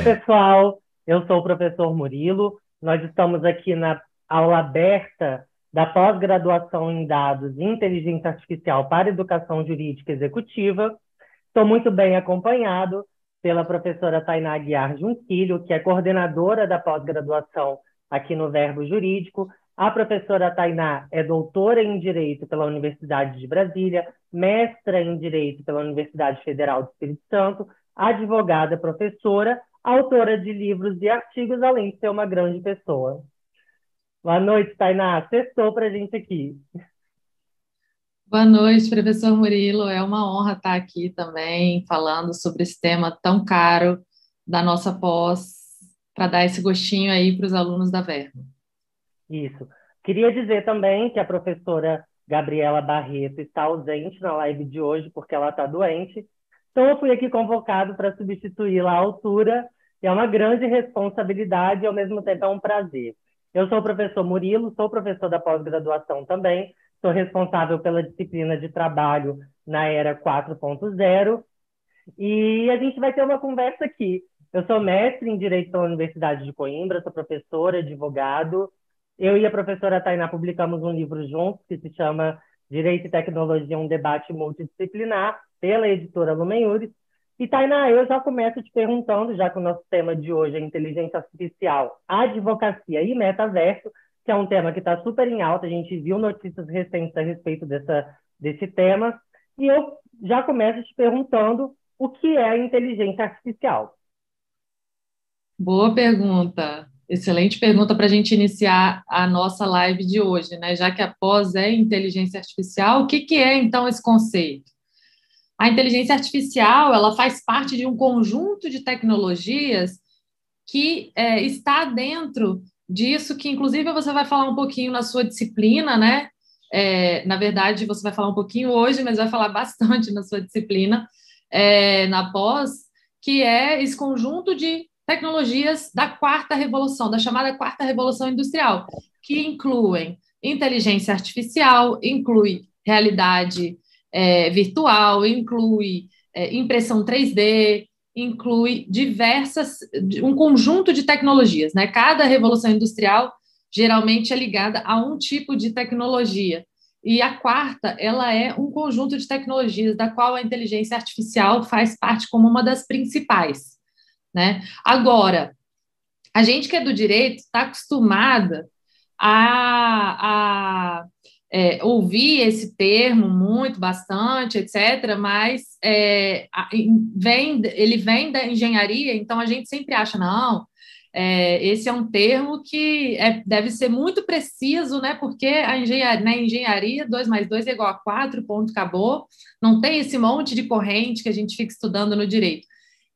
Oi, pessoal. Eu sou o professor Murilo. Nós estamos aqui na aula aberta da pós-graduação em dados e inteligência artificial para educação jurídica executiva. Estou muito bem acompanhado pela professora Tainá Aguiar Junquilho, que é coordenadora da pós-graduação aqui no Verbo Jurídico. A professora Tainá é doutora em Direito pela Universidade de Brasília, mestra em Direito pela Universidade Federal do Espírito Santo, advogada, professora, autora de livros e artigos, além de ser uma grande pessoa. Boa noite, Tainá. Sextou para a gente aqui. Boa noite, professor Murilo. É uma honra estar aqui também falando sobre esse tema tão caro da nossa pós, para dar esse gostinho aí para os alunos da Verbo. Isso. Queria dizer também que a professora Gabriela Barreto está ausente na live de hoje porque ela está doente. Então, eu fui aqui convocado para substituí-la à altura, e é uma grande responsabilidade e, ao mesmo tempo, é um prazer. Eu sou o professor Murilo, sou professor da pós-graduação também, sou responsável pela disciplina de trabalho na era 4.0 e a gente vai ter uma conversa aqui. Eu sou mestre em Direito pela Universidade de Coimbra, sou professora, advogado. Eu e a professora Tainá publicamos um livro juntos que se chama Direito e Tecnologia, um debate multidisciplinar, pela editora Lumen Juris. E, Tainá, eu já começo te perguntando, já que o nosso tema de hoje é inteligência artificial, advocacia e metaverso, que é um tema que está super em alta, a gente viu notícias recentes a respeito dessa, desse tema, e eu já começo te perguntando o que é inteligência artificial. Boa pergunta. Excelente pergunta para a gente iniciar a nossa live de hoje, né? Já que a pós é inteligência artificial, o que, que é então esse conceito? A inteligência artificial ela faz parte de um conjunto de tecnologias que é, está dentro disso, que inclusive você vai falar um pouquinho na sua disciplina, né? É, na verdade, você vai falar um pouquinho hoje, mas vai falar bastante na sua disciplina, é, na pós, que é esse conjunto de tecnologias da quarta revolução, da chamada quarta revolução industrial, que incluem inteligência artificial, inclui realidade é, virtual, inclui é, impressão 3D, inclui diversas, um conjunto de tecnologias, né? Cada revolução industrial geralmente é ligada a um tipo de tecnologia. E a quarta, ela é um conjunto de tecnologias da qual a inteligência artificial faz parte como uma das principais, né? Agora, a gente que é do direito está acostumada a, a é, ouvi esse termo muito, bastante, etc., mas é, vem, ele vem da engenharia, então a gente sempre acha, não, é, esse é um termo que é, deve ser muito preciso, né? Porque a engenharia, na engenharia, 2 mais 2 é igual a 4, ponto, acabou. Não tem esse monte de corrente que a gente fica estudando no direito.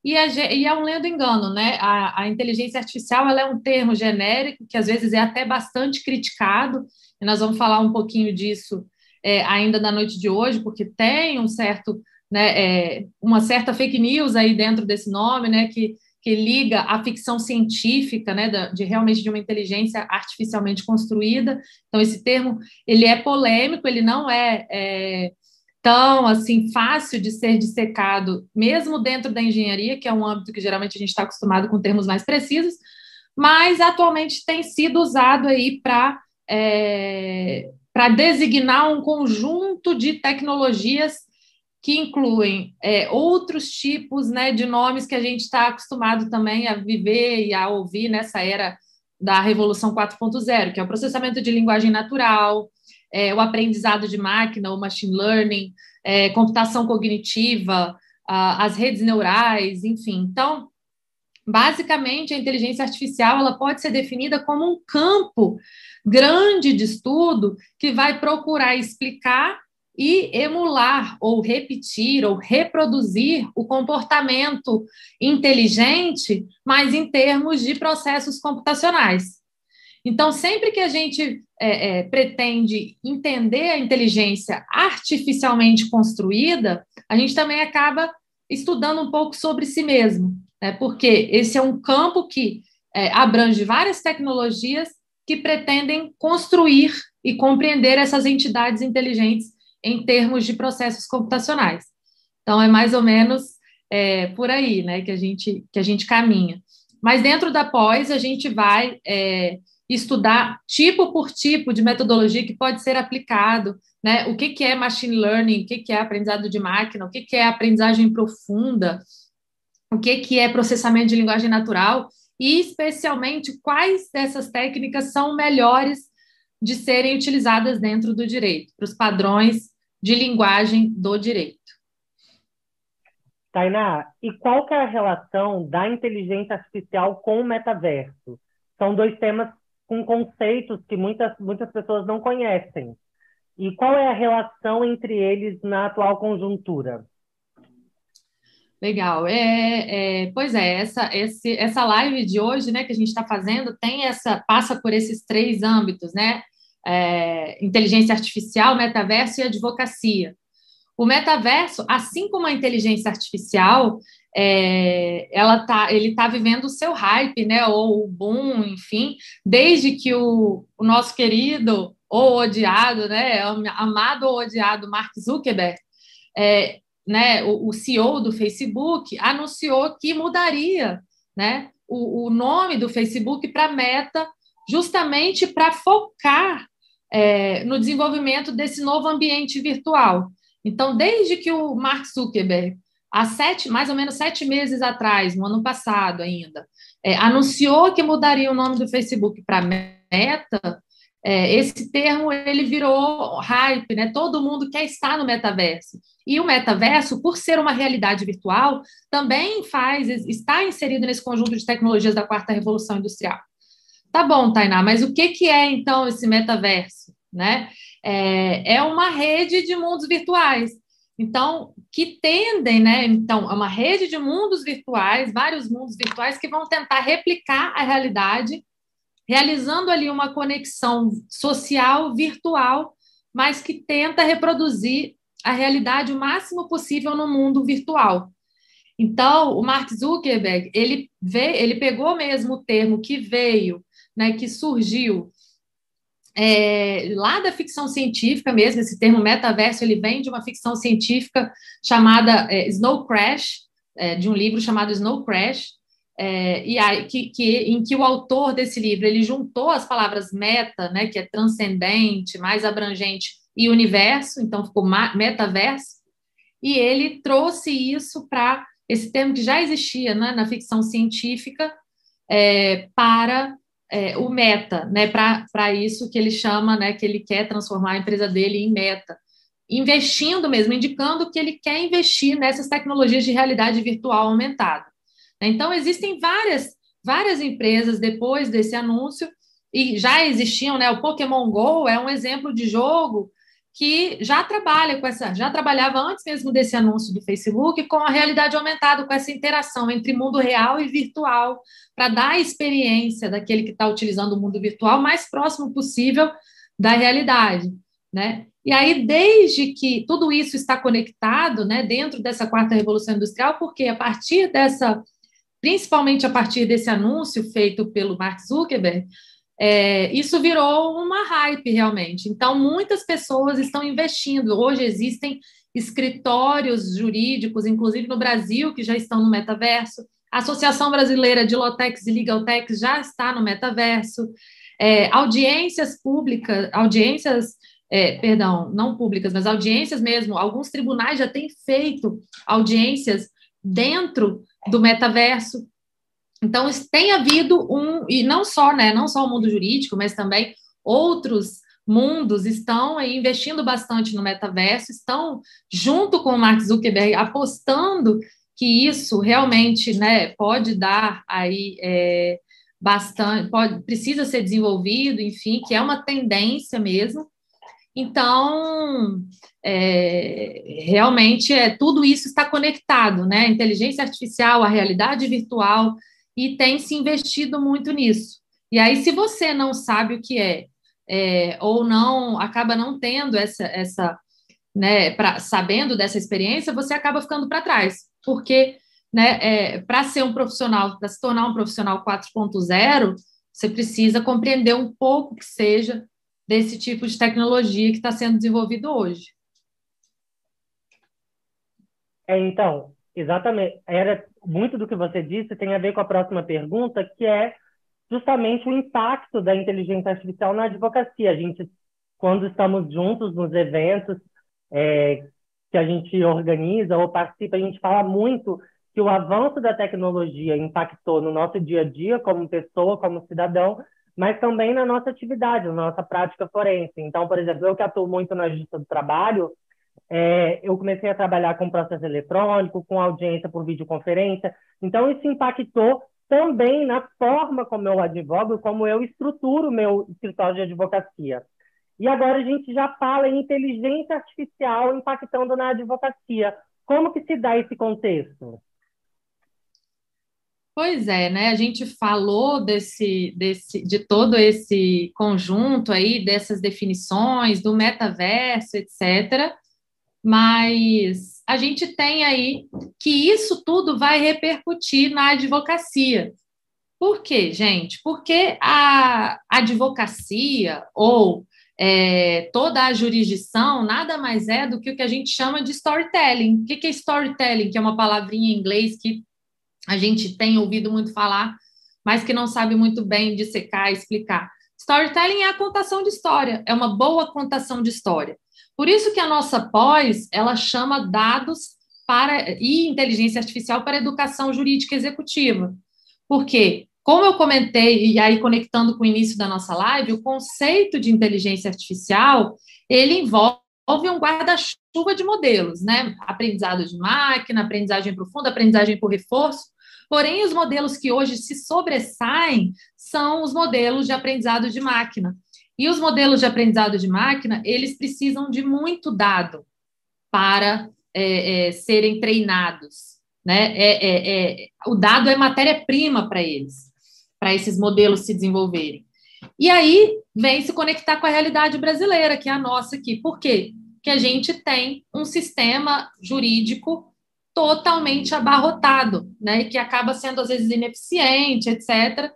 E, a, e é um lendo engano, né? A, a inteligência artificial é um termo genérico que às vezes é até bastante criticado, e nós vamos falar um pouquinho disso é, ainda na noite de hoje, porque tem um certo, né, é, uma certa fake news aí dentro desse nome, né, que, que liga a ficção científica, né, de, de realmente de uma inteligência artificialmente construída. Então esse termo ele é polêmico, ele não é, é tão assim fácil de ser dissecado, mesmo dentro da engenharia, que é um âmbito que geralmente a gente está acostumado com termos mais precisos, mas atualmente tem sido usado aí para é, para designar um conjunto de tecnologias que incluem é, outros tipos né, de nomes que a gente está acostumado também a viver e a ouvir nessa era da Revolução 4.0, que é o processamento de linguagem natural, é, o aprendizado de máquina, o machine learning, é, computação cognitiva, a, as redes neurais, enfim. Então, basicamente, a inteligência artificial ela pode ser definida como um campo grande de estudo que vai procurar explicar e emular ou repetir ou reproduzir o comportamento inteligente, mas em termos de processos computacionais. Então, sempre que a gente é, é, pretende entender a inteligência artificialmente construída, a gente também acaba estudando um pouco sobre si mesmo, né? porque esse é um campo que é, abrange várias tecnologias que pretendem construir e compreender essas entidades inteligentes em termos de processos computacionais. Então, é mais ou menos é, por aí né, que, a gente, que a gente caminha. Mas dentro da pós, a gente vai é, estudar tipo por tipo de metodologia que pode ser aplicado, né? O que, que é machine learning, o que, que é aprendizado de máquina, o que, que é aprendizagem profunda, o que, que é processamento de linguagem natural, e especialmente quais dessas técnicas são melhores de serem utilizadas dentro do direito, para os padrões de linguagem do direito. Tainá, e qual que é a relação da inteligência artificial com o metaverso? São dois temas com conceitos que muitas, muitas pessoas não conhecem. E qual é a relação entre eles na atual conjuntura? Legal. É, é, pois é, essa, esse, essa live de hoje, né, que a gente está fazendo, tem essa, passa por esses três âmbitos, né? É, inteligência artificial, metaverso e advocacia. O metaverso, assim como a inteligência artificial, é, ela tá, ele está vivendo o seu hype, né, ou o boom, enfim, desde que o, o nosso querido ou odiado, né, amado ou odiado Mark Zuckerberg, é, né, o, o, CEO do Facebook, anunciou que mudaria, né, o, o nome do Facebook para Meta, justamente para focar é, no desenvolvimento desse novo ambiente virtual. Então, desde que o Mark Zuckerberg há sete, mais ou menos sete meses atrás, no ano passado ainda, é, anunciou que mudaria o nome do Facebook para Meta, é, esse termo ele virou hype, né? Todo mundo quer estar no metaverso. E o metaverso, por ser uma realidade virtual, também faz, está inserido nesse conjunto de tecnologias da quarta revolução industrial. Tá bom, Tainá, mas o que, que é então esse metaverso? Né? É, é uma rede de mundos virtuais então, que tendem, né? Então, é uma rede de mundos virtuais, vários mundos virtuais que vão tentar replicar a realidade, realizando ali uma conexão social virtual, mas que tenta reproduzir a realidade o máximo possível no mundo virtual. Então, o Mark Zuckerberg, ele vê, ele pegou mesmo o termo que veio, né, que surgiu é, lá da ficção científica mesmo, esse termo metaverso, ele vem de uma ficção científica chamada é, Snow Crash, é, de um livro chamado Snow Crash, é, e aí, que, que, em que o autor desse livro ele juntou as palavras meta, né, que é transcendente, mais abrangente, e universo, então ficou metaverso, e ele trouxe isso para esse termo que já existia né, na ficção científica é, para é, o meta, né, para isso que ele chama, né, que ele quer transformar a empresa dele em meta, investindo mesmo, indicando que ele quer investir nessas tecnologias de realidade virtual aumentada. Então, existem várias, várias empresas depois desse anúncio, e já existiam, né, o Pokémon GO é um exemplo de jogo que já trabalha com essa, já trabalhava antes mesmo desse anúncio do Facebook com a realidade aumentada, com essa interação entre mundo real e virtual, para dar a experiência daquele que está utilizando o mundo virtual mais próximo possível da realidade, né? E aí, desde que tudo isso está conectado, né, dentro dessa quarta revolução industrial, porque a partir dessa, principalmente a partir desse anúncio feito pelo Mark Zuckerberg, é, isso virou uma hype realmente. Então, muitas pessoas estão investindo. Hoje existem escritórios jurídicos, inclusive no Brasil, que já estão no metaverso. A Associação Brasileira de Lotex e Legaltex já está no metaverso. É, audiências públicas, audiências, é, perdão, não públicas, mas audiências mesmo. Alguns tribunais já têm feito audiências dentro do metaverso. Então, tem havido um, e não só, né, não só o mundo jurídico, mas também outros mundos estão investindo bastante no metaverso, estão junto com o Mark Zuckerberg apostando que isso realmente, né, pode dar aí é, bastante, pode, precisa ser desenvolvido, enfim, que é uma tendência mesmo. Então, é, realmente é tudo isso está conectado, né? A inteligência artificial, a realidade virtual, e tem se investido muito nisso. E aí, se você não sabe o que é, é ou não acaba não tendo essa, essa né, pra, sabendo dessa experiência, você acaba ficando para trás, porque né, é, para ser um profissional, para se tornar um profissional 4.0, você precisa compreender um pouco que seja desse tipo de tecnologia que está sendo desenvolvido hoje. É, então, Exatamente. Era muito do que você disse tem a ver com a próxima pergunta, que é justamente o impacto da inteligência artificial na advocacia. A gente, quando estamos juntos nos eventos é, que a gente organiza ou participa, a gente fala muito que o avanço da tecnologia impactou no nosso dia a dia como pessoa, como cidadão, mas também na nossa atividade, na nossa prática forense. Então, por exemplo, eu que atuo muito na justiça do trabalho, é, eu comecei a trabalhar com processo eletrônico, com audiência por videoconferência. Então, isso impactou também na forma como eu advogo, como eu estruturo meu escritório de advocacia. E agora a gente já fala em inteligência artificial impactando na advocacia. Como que se dá esse contexto? Pois é, né? A gente falou desse, desse, de todo esse conjunto aí, dessas definições, do metaverso, etc. Mas a gente tem aí que isso tudo vai repercutir na advocacia. Por quê, gente? Porque a advocacia ou é, toda a jurisdição nada mais é do que o que a gente chama de storytelling. O que é storytelling? Que é uma palavrinha em inglês que a gente tem ouvido muito falar, mas que não sabe muito bem dissecar, explicar. Storytelling é a contação de história, é uma boa contação de história. Por isso que a nossa pós, ela chama dados para e inteligência artificial para educação jurídica executiva. Porque, como eu comentei, e aí conectando com o início da nossa live, o conceito de inteligência artificial, ele envolve um guarda-chuva de modelos, né? Aprendizado de máquina, aprendizagem profunda, aprendizagem por reforço, Porém, os modelos que hoje se sobressaem são os modelos de aprendizado de máquina. E os modelos de aprendizado de máquina, eles precisam de muito dado para é, é, serem treinados. Né? É, é, é o dado é matéria-prima para eles, para esses modelos se desenvolverem. E aí vem se conectar com a realidade brasileira, que é a nossa aqui. Por quê? Que a gente tem um sistema jurídico totalmente abarrotado, né? Que acaba sendo às vezes ineficiente, etc.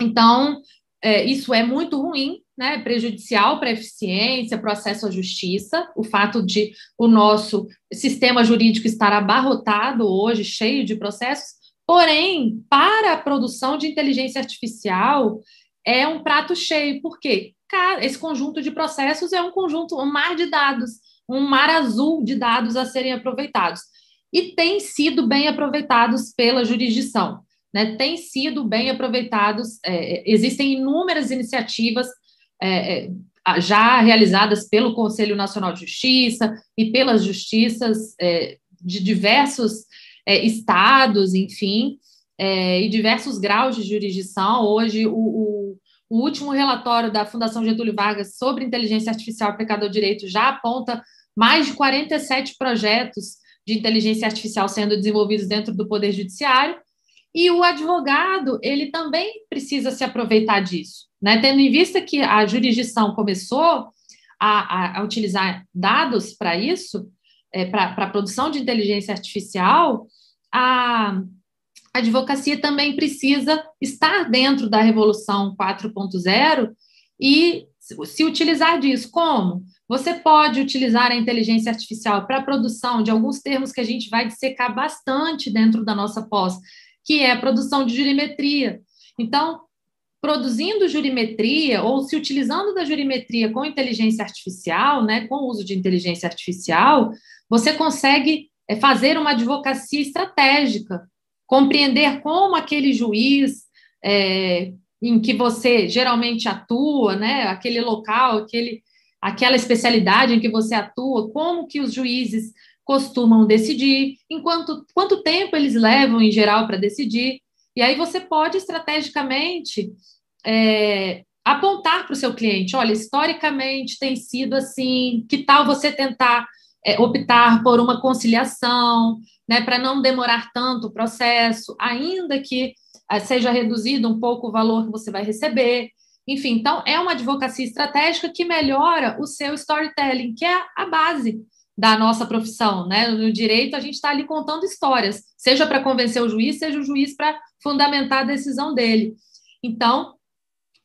Então, é, isso é muito ruim, né? Prejudicial para a eficiência, processo à justiça, o fato de o nosso sistema jurídico estar abarrotado hoje, cheio de processos. Porém, para a produção de inteligência artificial, é um prato cheio, porque esse conjunto de processos é um conjunto, um mar de dados, um mar azul de dados a serem aproveitados e têm sido bem aproveitados pela jurisdição. Né, têm sido bem aproveitados, é, existem inúmeras iniciativas é, é já realizadas pelo Conselho Nacional de Justiça e pelas justiças é, de diversos é, estados, enfim, é, e diversos graus de jurisdição. Hoje, o, o, o, último relatório da Fundação Getúlio Vargas sobre inteligência artificial aplicada ao direito já aponta mais de 47 projetos de inteligência artificial sendo desenvolvidos dentro do Poder Judiciário, e o advogado, ele também precisa se aproveitar disso, né? Tendo em vista que a jurisdição começou a, a, a utilizar dados para isso, é, para a produção de inteligência artificial, a advocacia também precisa estar dentro da Revolução 4.0 e se utilizar disso. Como? Você pode utilizar a inteligência artificial para a produção de alguns termos que a gente vai dissecar bastante dentro da nossa pós, que é a produção de jurimetria. Então, produzindo jurimetria ou se utilizando da jurimetria com inteligência artificial, né, com o uso de inteligência artificial, você consegue é, fazer uma advocacia estratégica, compreender como aquele juiz é, em que você geralmente atua, né, aquele local, aquele aquela especialidade em que você atua, como que os juízes costumam decidir, enquanto quanto tempo eles levam em geral para decidir. E aí você pode estrategicamente é, apontar para o seu cliente, olha, historicamente tem sido assim, que tal você tentar é, optar por uma conciliação, né, para não demorar tanto o processo, ainda que é, seja reduzido um pouco o valor que você vai receber. Enfim, então é uma advocacia estratégica que melhora o seu storytelling, que é a base da nossa profissão, né? No direito, a gente está ali contando histórias, seja para convencer o juiz, seja o juiz para fundamentar a decisão dele. Então,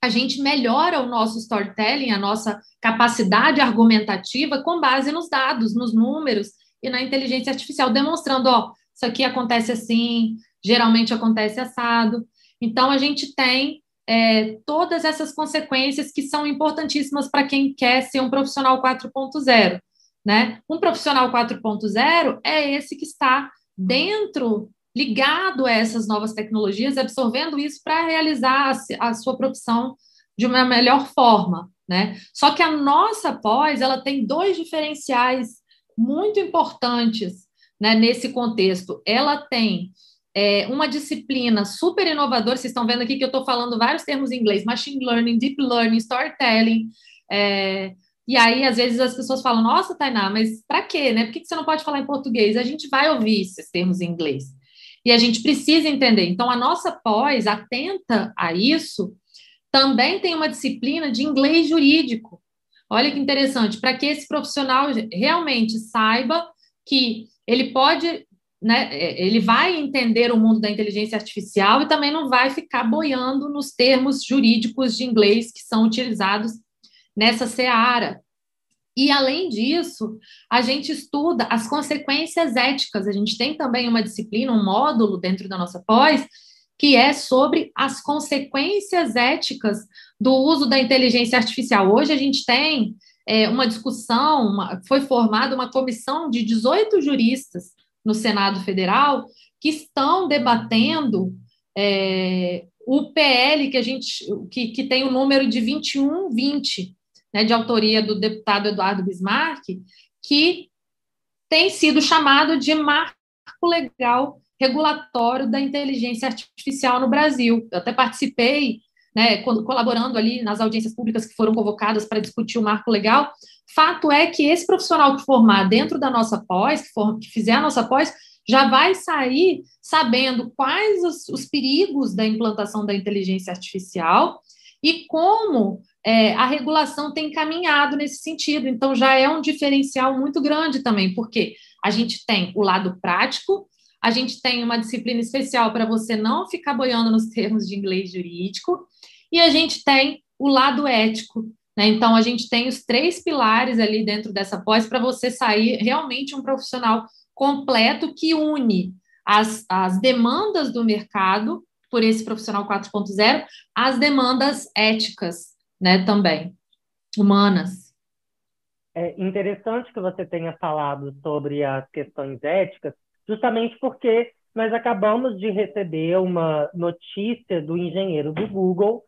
a gente melhora o nosso storytelling, a nossa capacidade argumentativa com base nos dados, nos números e na inteligência artificial, demonstrando, ó, isso aqui acontece assim, geralmente acontece assado. Então, a gente tem é, todas essas consequências que são importantíssimas para quem quer ser um profissional 4.0. Né? Um profissional 4.0 é esse que está dentro, ligado a essas novas tecnologias, absorvendo isso para realizar a, a, sua profissão de uma melhor forma. Né? Só que a nossa pós ela tem dois diferenciais muito importantes né, nesse contexto. Ela tem é, uma disciplina super inovadora. Vocês estão vendo aqui que eu estou falando vários termos em inglês: machine learning, deep learning, storytelling. É, e aí, às vezes, as pessoas falam: Nossa, Tainá, mas para quê? Né? Por que você não pode falar em português? A gente vai ouvir esses termos em inglês. E a gente precisa entender. Então, a nossa pós, atenta a isso, também tem uma disciplina de inglês jurídico. Olha que interessante, para que esse profissional realmente saiba que ele pode né, é, ele vai entender o mundo da inteligência artificial e também não vai ficar boiando nos termos jurídicos de inglês que são utilizados nessa seara. E, além disso, a gente estuda as consequências éticas. A gente tem também uma disciplina, um módulo dentro da nossa pós, que é sobre as consequências éticas do uso da inteligência artificial. Hoje a gente tem é, uma discussão, uma, foi formada uma comissão de 18 juristas no Senado Federal que estão debatendo é, o PL que a gente que, que tem o número de 2120, né, de autoria do deputado Eduardo Bismarck, que tem sido chamado de marco legal regulatório da inteligência artificial no Brasil. Eu até participei, né, colaborando ali nas audiências públicas que foram convocadas para discutir o marco legal, Fato é que esse profissional que formar dentro da nossa pós, que, for, que fizer a nossa pós, já vai sair sabendo quais os, os perigos da implantação da inteligência artificial e como é, a regulação tem caminhado nesse sentido. Então, já é um diferencial muito grande também, porque a gente tem o lado prático, a gente tem uma disciplina especial para você não ficar boiando nos termos de inglês jurídico, e a gente tem o lado ético, né? Então, a gente tem os três pilares ali dentro dessa pós para você sair realmente um profissional completo que une as, as demandas do mercado por esse profissional 4.0 às demandas éticas né, também, humanas. É interessante que você tenha falado sobre as questões éticas, justamente porque nós acabamos de receber uma notícia do engenheiro do Google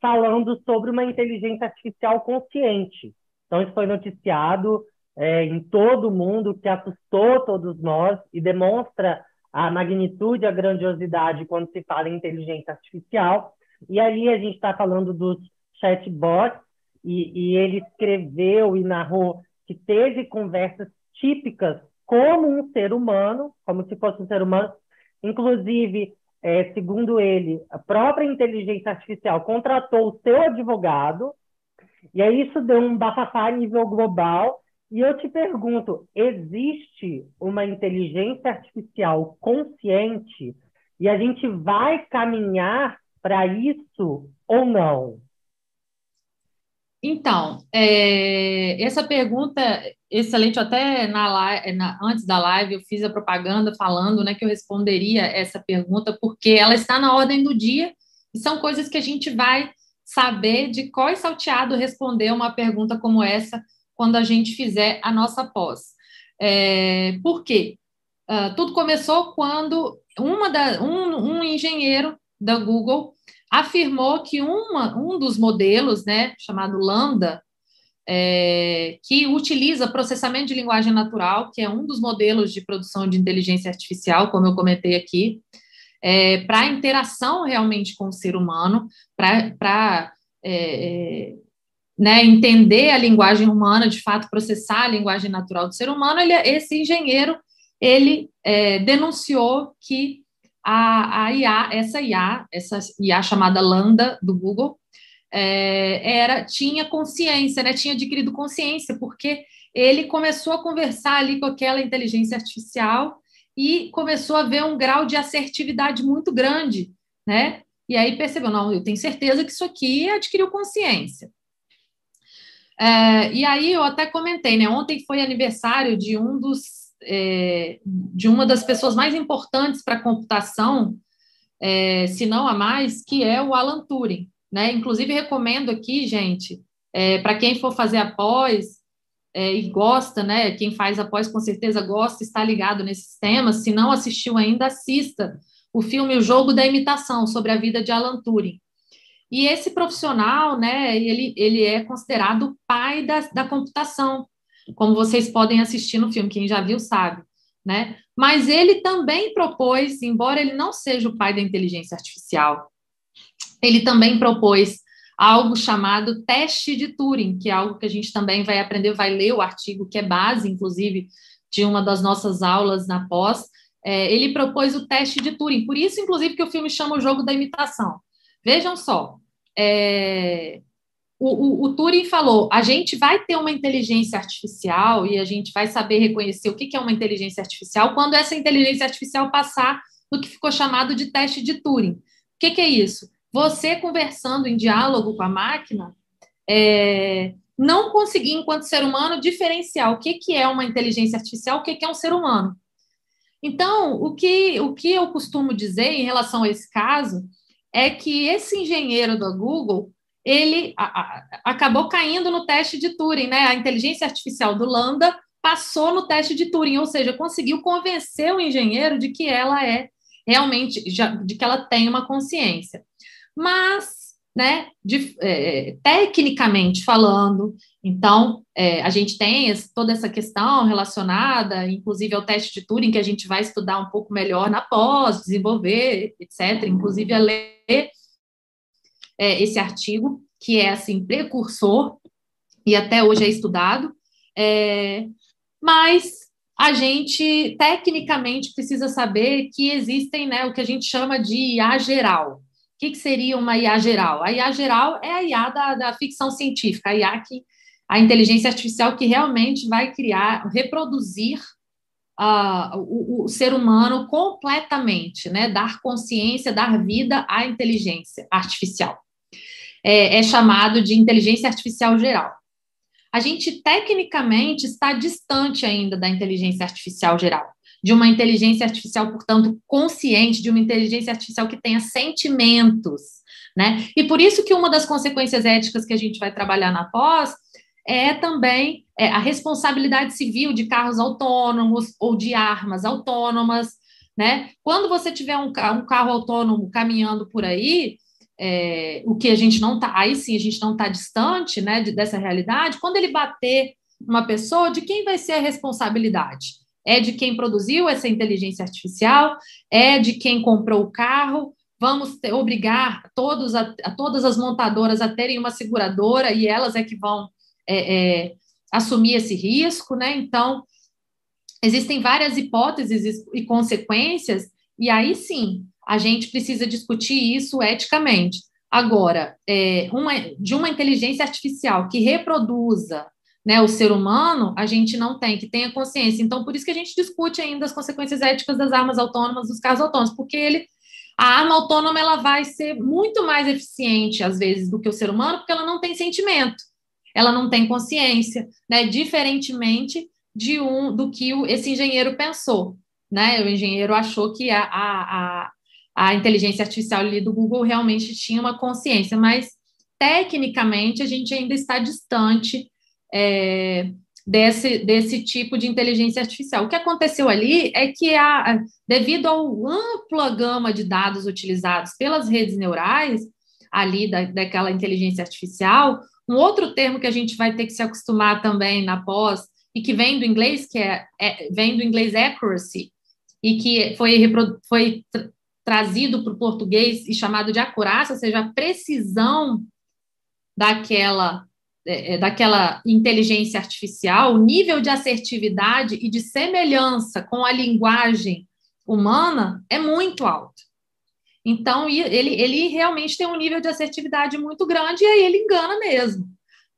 falando sobre uma inteligência artificial consciente. Então, isso foi noticiado é, em todo o mundo, que assustou todos nós e demonstra a magnitude, a grandiosidade quando se fala em inteligência artificial. E ali a gente está falando dos chatbots, e, e ele escreveu e narrou que teve conversas típicas como um ser humano, como se fosse um ser humano, inclusive é, segundo ele, a própria inteligência artificial contratou o seu advogado, e aí isso deu um bafafá a nível global. E eu te pergunto: existe uma inteligência artificial consciente e a gente vai caminhar para isso ou não? Então, é, essa pergunta excelente, até na, na, antes da live eu fiz a propaganda falando né, que eu responderia essa pergunta, porque ela está na ordem do dia e são coisas que a gente vai saber de qual é salteado responder uma pergunta como essa quando a gente fizer a nossa pós. É, por quê? Uh, tudo começou quando uma da, um, um engenheiro da Google afirmou que uma, um dos modelos, né, chamado Lambda, é, que utiliza processamento de linguagem natural, que é um dos modelos de produção de inteligência artificial, como eu comentei aqui, é, para interação realmente com o ser humano, para é, é, né, entender a linguagem humana, de fato, processar a linguagem natural do ser humano, ele, esse engenheiro ele é, denunciou que a, a IA, essa IA, essa IA chamada Lambda do Google, é, era tinha consciência, né? Tinha adquirido consciência, porque ele começou a conversar ali com aquela inteligência artificial e começou a ver um grau de assertividade muito grande, né? E aí percebeu, não, eu tenho certeza que isso aqui adquiriu consciência. É, e aí eu até comentei, né? Ontem foi aniversário de um dos é, de uma das pessoas mais importantes para a computação, é, se não a mais, que é o Alan Turing. Né? Inclusive, recomendo aqui, gente, é, para quem for fazer após é, e gosta, né? Quem faz após com certeza gosta, está ligado nesses temas. Se não assistiu ainda, assista o filme O Jogo da Imitação, sobre a vida de Alan Turing. E esse profissional, né, ele, ele é considerado o pai da, da computação, como vocês podem assistir no filme, quem já viu sabe, né? Mas ele também propôs, embora ele não seja o pai da inteligência artificial, ele também propôs algo chamado teste de Turing, que é algo que a gente também vai aprender, vai ler o artigo, que é base, inclusive, de uma das nossas aulas na pós. É, ele propôs o teste de Turing, por isso, inclusive, que o filme chama o jogo da imitação. Vejam só, é, o, o, o, Turing falou: a gente vai ter uma inteligência artificial e a gente vai saber reconhecer o que, é uma inteligência artificial quando essa inteligência artificial passar no que ficou chamado de teste de Turing. O que, que é isso? Você conversando em diálogo com a máquina, é, não conseguir, enquanto ser humano, diferenciar o que, que é uma inteligência artificial, o que, que é um ser humano. Então, o que, o que eu costumo dizer em relação a esse caso é que esse engenheiro do Google ele a, a, acabou caindo no teste de Turing, né? A inteligência artificial do Lambda passou no teste de Turing, ou seja, conseguiu convencer o engenheiro de que ela é realmente, já, de que ela tem uma consciência. Mas, né, de, é, tecnicamente falando, então, é, a gente tem esse, toda essa questão relacionada, inclusive ao teste de Turing, que a gente vai estudar um pouco melhor na pós, desenvolver, etc., inclusive a ler é, esse artigo, que é, assim, precursor, e até hoje é estudado, é, mas a gente, tecnicamente, precisa saber que existem né, o que a gente chama de IA geral. Que, que seria uma IA geral? A IA geral é a IA da, da ficção científica, a IA que a inteligência artificial que realmente vai criar, reproduzir uh, o, o, ser humano completamente, né? Dar consciência, dar vida à inteligência artificial. É, é chamado de inteligência artificial geral. A gente tecnicamente está distante ainda da inteligência artificial geral, de uma inteligência artificial, portanto, consciente, de uma inteligência artificial que tenha sentimentos, né? E por isso que uma das consequências éticas que a gente vai trabalhar na pós é também é, a responsabilidade civil de carros autônomos ou de armas autônomas, né? Quando você tiver um, um carro autônomo caminhando por aí, é, o que a gente não está, aí sim a gente não está distante, né, de, dessa realidade. Quando ele bater uma pessoa, de quem vai ser a responsabilidade? É de quem produziu essa inteligência artificial? É de quem comprou o carro? Vamos ter, obrigar todos a, a todas as montadoras a terem uma seguradora e elas é que vão é, é, assumir esse risco, né? Então, existem várias hipóteses e consequências, e aí sim, a gente precisa discutir isso eticamente. Agora, é, uma, de uma inteligência artificial que reproduza né, o ser humano, a gente não tem, que tenha consciência. Então, por isso que a gente discute ainda as consequências éticas das armas autônomas, dos carros autônomos, porque ele, a arma autônoma ela vai ser muito mais eficiente, às vezes, do que o ser humano, porque ela não tem sentimento ela não tem consciência, né? Diferentemente de um do que o, esse engenheiro pensou, né? O engenheiro achou que a, a, a, inteligência artificial ali do Google realmente tinha uma consciência, mas tecnicamente a gente ainda está distante é, desse, desse tipo de inteligência artificial. O que aconteceu ali é que, a, devido ao ampla gama de dados utilizados pelas redes neurais, ali da, daquela inteligência artificial, um outro termo que a gente vai ter que se acostumar também na pós, e que vem do inglês, que é, é vem do inglês accuracy, e que foi, foi tra trazido para o português e chamado de acurácia, ou seja, a precisão daquela, é, é, daquela inteligência artificial, o nível de assertividade e de semelhança com a linguagem humana é muito alto. Então, ele, ele realmente tem um nível de assertividade muito grande e aí ele engana mesmo,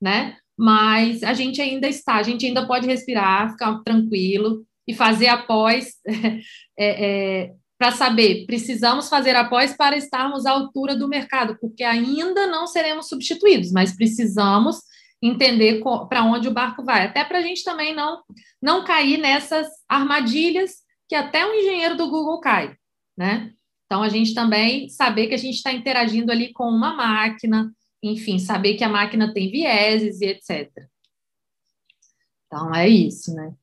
né? Mas a gente ainda está, a gente ainda pode respirar, ficar tranquilo e fazer após é, é, para saber, precisamos fazer após para estarmos à altura do mercado, porque ainda não seremos substituídos, mas precisamos entender para onde o barco vai, até para a gente também não, não cair nessas armadilhas que até um engenheiro do Google cai, né? Então, a gente também saber que a gente está interagindo ali com uma máquina, enfim, saber que a máquina tem vieses e etc. Então, é isso, né?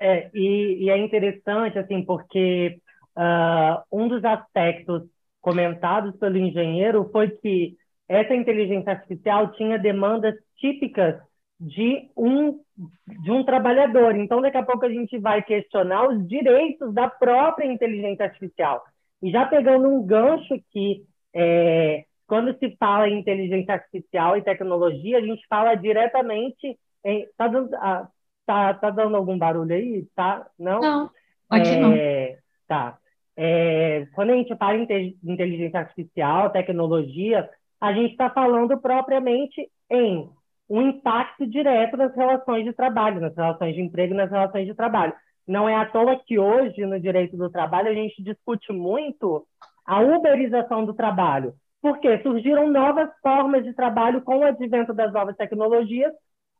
É, e, e é interessante, assim, porque uh, um dos aspectos comentados pelo engenheiro foi que essa inteligência artificial tinha demandas típicas de um, de um trabalhador. Então, daqui a pouco a gente vai questionar os direitos da própria inteligência artificial. E já pegando um gancho que, é, quando se fala em inteligência artificial e tecnologia, a gente fala diretamente. Está dando, ah, tá, tá dando algum barulho aí? Tá? Não? Não, aqui é, não. Tá. É, quando a gente fala em inteligência artificial, tecnologia, a gente está falando propriamente em um impacto direto nas relações de trabalho, nas relações de emprego, nas relações de trabalho. Não é à toa que hoje, no direito do trabalho, a gente discute muito a uberização do trabalho, porque surgiram novas formas de trabalho com o advento das novas tecnologias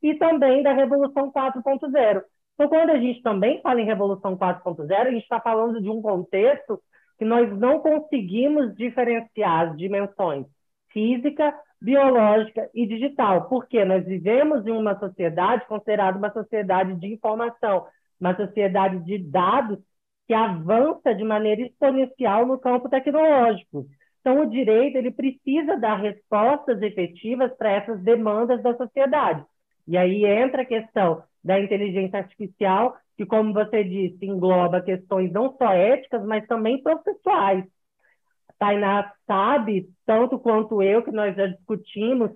e também da Revolução 4.0. Então, quando a gente também fala em Revolução 4.0, a gente está falando de um contexto que nós não conseguimos diferenciar as dimensões física, biológica e digital, porque nós vivemos em uma sociedade considerada uma sociedade de informação, uma sociedade de dados que avança de maneira exponencial no campo tecnológico. Então, o direito ele precisa dar respostas efetivas para essas demandas da sociedade. E aí entra a questão da inteligência artificial, que, como você disse, engloba questões não só éticas, mas também processuais. Tainá sabe, tanto quanto eu, que nós já discutimos,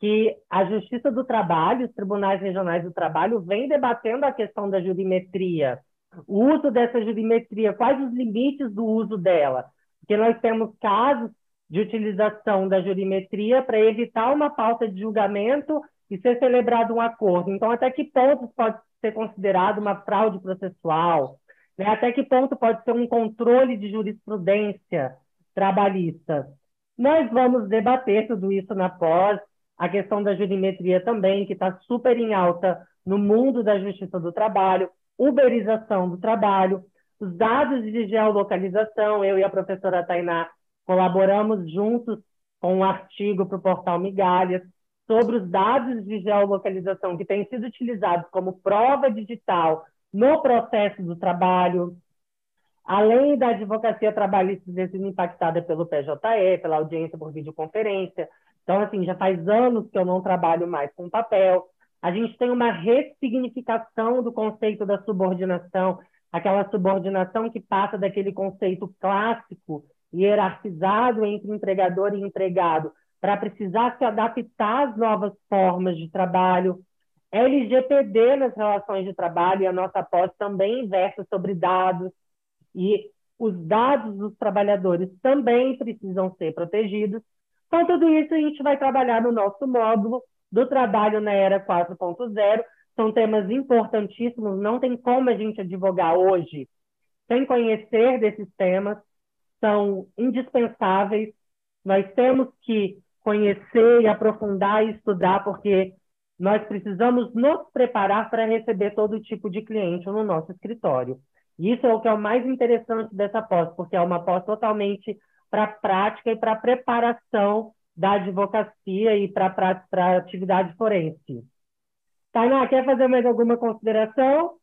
que a Justiça do Trabalho, os tribunais regionais do trabalho, vem debatendo a questão da jurimetria, o uso dessa jurimetria, quais os limites do uso dela. Porque nós temos casos de utilização da jurimetria para evitar uma falta de julgamento e ser celebrado um acordo. Então, até que ponto pode ser considerado uma fraude processual? Né? Até que ponto pode ser um controle de jurisprudência? Trabalhistas. Nós vamos debater tudo isso na pós, a questão da jurimetria também, que está super em alta no mundo da justiça do trabalho, uberização do trabalho, os dados de geolocalização, eu e a professora Tainá colaboramos juntos com um artigo para o portal Migalhas sobre os dados de geolocalização que têm sido utilizados como prova digital no processo do trabalho, além da advocacia trabalhista ter sido impactada pelo PJE, pela audiência por videoconferência. Então, assim, já faz anos que eu não trabalho mais com papel. A gente tem uma ressignificação do conceito da subordinação, aquela subordinação que passa daquele conceito clássico, hierarquizado entre empregador e empregado, para precisar se adaptar às novas formas de trabalho. LGPD nas relações de trabalho, e a nossa pós também versa sobre dados, e os dados dos trabalhadores também precisam ser protegidos. Então, tudo isso a gente vai trabalhar no nosso módulo do trabalho na era 4.0. São temas importantíssimos, não tem como a gente advogar hoje sem conhecer desses temas, são indispensáveis. Nós temos que conhecer aprofundar e estudar, porque nós precisamos nos preparar para receber todo tipo de cliente no nosso escritório. Isso é o que é o mais interessante dessa pós, porque é uma pós totalmente para a prática e para a preparação da advocacia e para a atividade forense. Tainá, quer fazer mais alguma consideração?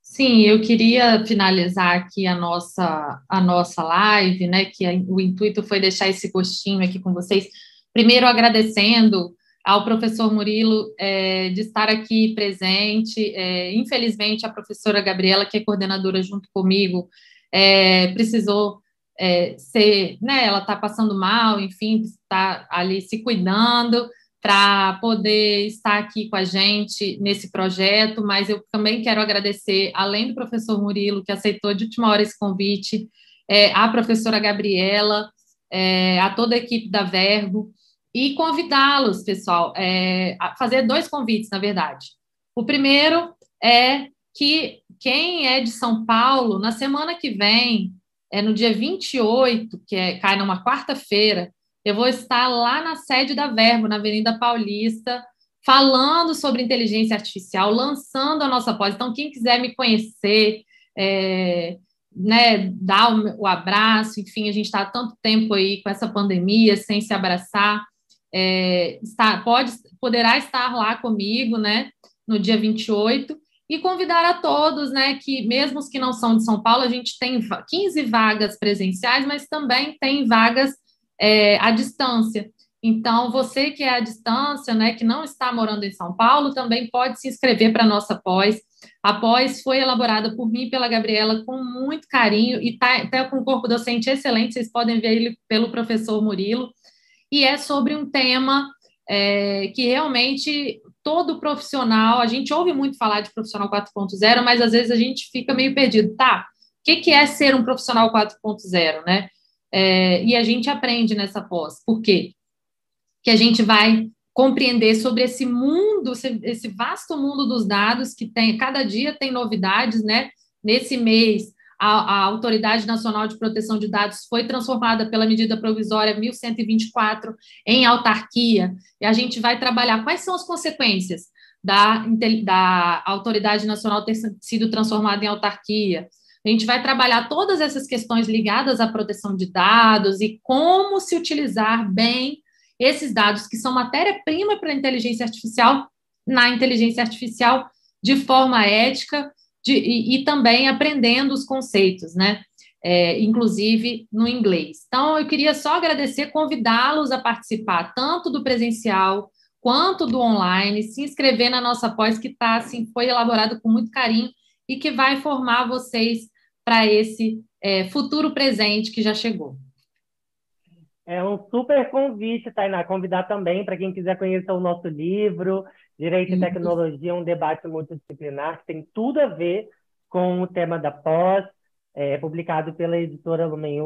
Sim, eu queria finalizar aqui a nossa, a nossa live, né? Que o intuito foi deixar esse gostinho aqui com vocês. Primeiro, agradecendo ao professor Murilo é, de estar aqui presente. É, infelizmente, a professora Gabriela, que é coordenadora junto comigo, é, precisou é, ser, né, ela está passando mal, enfim, está ali se cuidando para poder estar aqui com a gente nesse projeto, mas eu também quero agradecer, além do professor Murilo, que aceitou de última hora esse convite, é, a professora Gabriela, é, a toda a equipe da Verbo, e convidá-los, pessoal, é, a fazer dois convites, na verdade. O primeiro é que quem é de São Paulo, na semana que vem, é no dia 28, que é, cai numa quarta-feira, eu vou estar lá na sede da Verbo, na Avenida Paulista, falando sobre inteligência artificial, lançando a nossa pós. Então, quem quiser me conhecer, é, né, dar o, o, abraço, enfim, a gente está há tanto tempo aí com essa pandemia sem se abraçar, é, está, pode, poderá estar lá comigo, né, no dia 28, e convidar a todos, né, que mesmo os que não são de São Paulo, a gente tem 15 vagas presenciais, mas também tem vagas é, à distância. Então, você que é à distância, né, que não está morando em São Paulo, também pode se inscrever para a nossa pós. A pós foi elaborada por mim e pela Gabriela com muito carinho e está tá com um corpo docente excelente, vocês podem ver ele pelo professor Murilo. E é sobre um tema é, que realmente todo profissional, a gente ouve muito falar de profissional 4.0, mas às vezes a gente fica meio perdido. Tá, o que, que é ser um profissional 4.0, né? É, e a gente aprende nessa pós. Por quê? que a gente vai compreender sobre esse mundo, esse, vasto mundo dos dados que tem, cada dia tem novidades, né? Nesse mês, a, a, Autoridade Nacional de Proteção de Dados foi transformada pela medida provisória 1124 em autarquia, e a gente vai trabalhar quais são as consequências da, da Autoridade Nacional ter sido transformada em autarquia. A gente vai trabalhar todas essas questões ligadas à proteção de dados e como se utilizar bem esses dados que são matéria-prima para a inteligência artificial, na inteligência artificial de forma ética de, e, e, também aprendendo os conceitos, né? É, inclusive no inglês. Então, eu queria só agradecer, convidá-los a participar tanto do presencial quanto do online, se inscrever na nossa pós, que tá, assim, foi elaborado com muito carinho e que vai formar vocês para esse é, futuro presente que já chegou. É um super convite, Tainá, convidar também para quem quiser conhecer o nosso livro, Direito e Tecnologia, um debate multidisciplinar, que tem tudo a ver com o tema da pós, é, publicado pela editora Lumen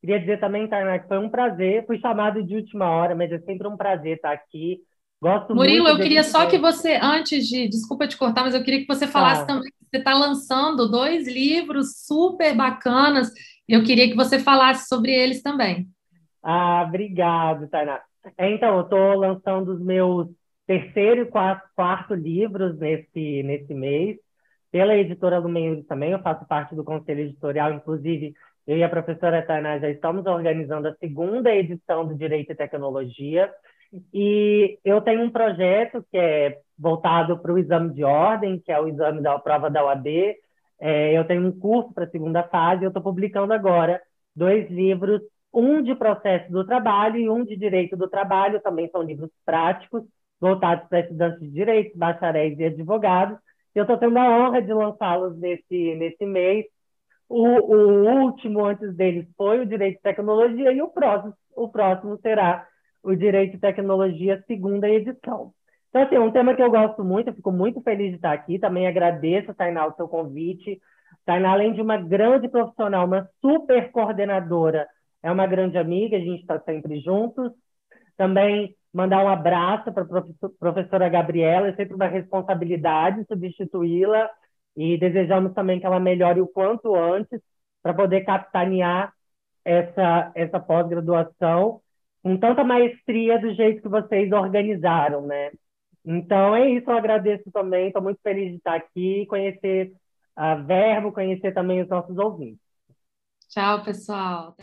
Queria dizer também, Tainá, que foi um prazer, fui chamado de última hora, mas é sempre um prazer estar aqui. Gosto Murilo, eu queria só que você, antes de, desculpa te cortar, mas eu queria que você falasse tá. também que você está lançando dois livros super bacanas, e eu queria que você falasse sobre eles também. Ah, obrigado, Tainá. É, então, eu estou lançando os meus terceiro e quarto, quarto livros nesse, nesse mês, pela editora Lumen também, eu faço parte do conselho editorial, inclusive eu e a professora Tainá já estamos organizando a segunda edição do Direito e Tecnologia, e eu tenho um projeto que é voltado para o exame de ordem, que é o exame da prova da OAB, é, eu tenho um curso para a segunda fase, eu estou publicando agora dois livros um de processo do trabalho e um de direito do trabalho, também são livros práticos, voltados para estudantes de direito, bacharéis e advogados. Eu estou tendo a honra de lançá-los nesse, nesse mês. O, o, último antes deles foi o Direito e Tecnologia, e o próximo, o próximo será o Direito e Tecnologia, segunda edição. Então, assim, é um tema que eu gosto muito, eu fico muito feliz de estar aqui. Também agradeço, Tainá, o seu convite. Tainá, além de uma grande profissional, uma super coordenadora é uma grande amiga, a gente está sempre juntos. Também mandar um abraço para a professora Gabriela, é sempre uma responsabilidade substituí-la e desejamos também que ela melhore o quanto antes para poder capitanear essa, essa pós-graduação com tanta maestria do jeito que vocês organizaram, né? Então é isso, eu agradeço também, estou muito feliz de estar aqui, conhecer a Verbo, conhecer também os nossos ouvintes. Tchau, pessoal.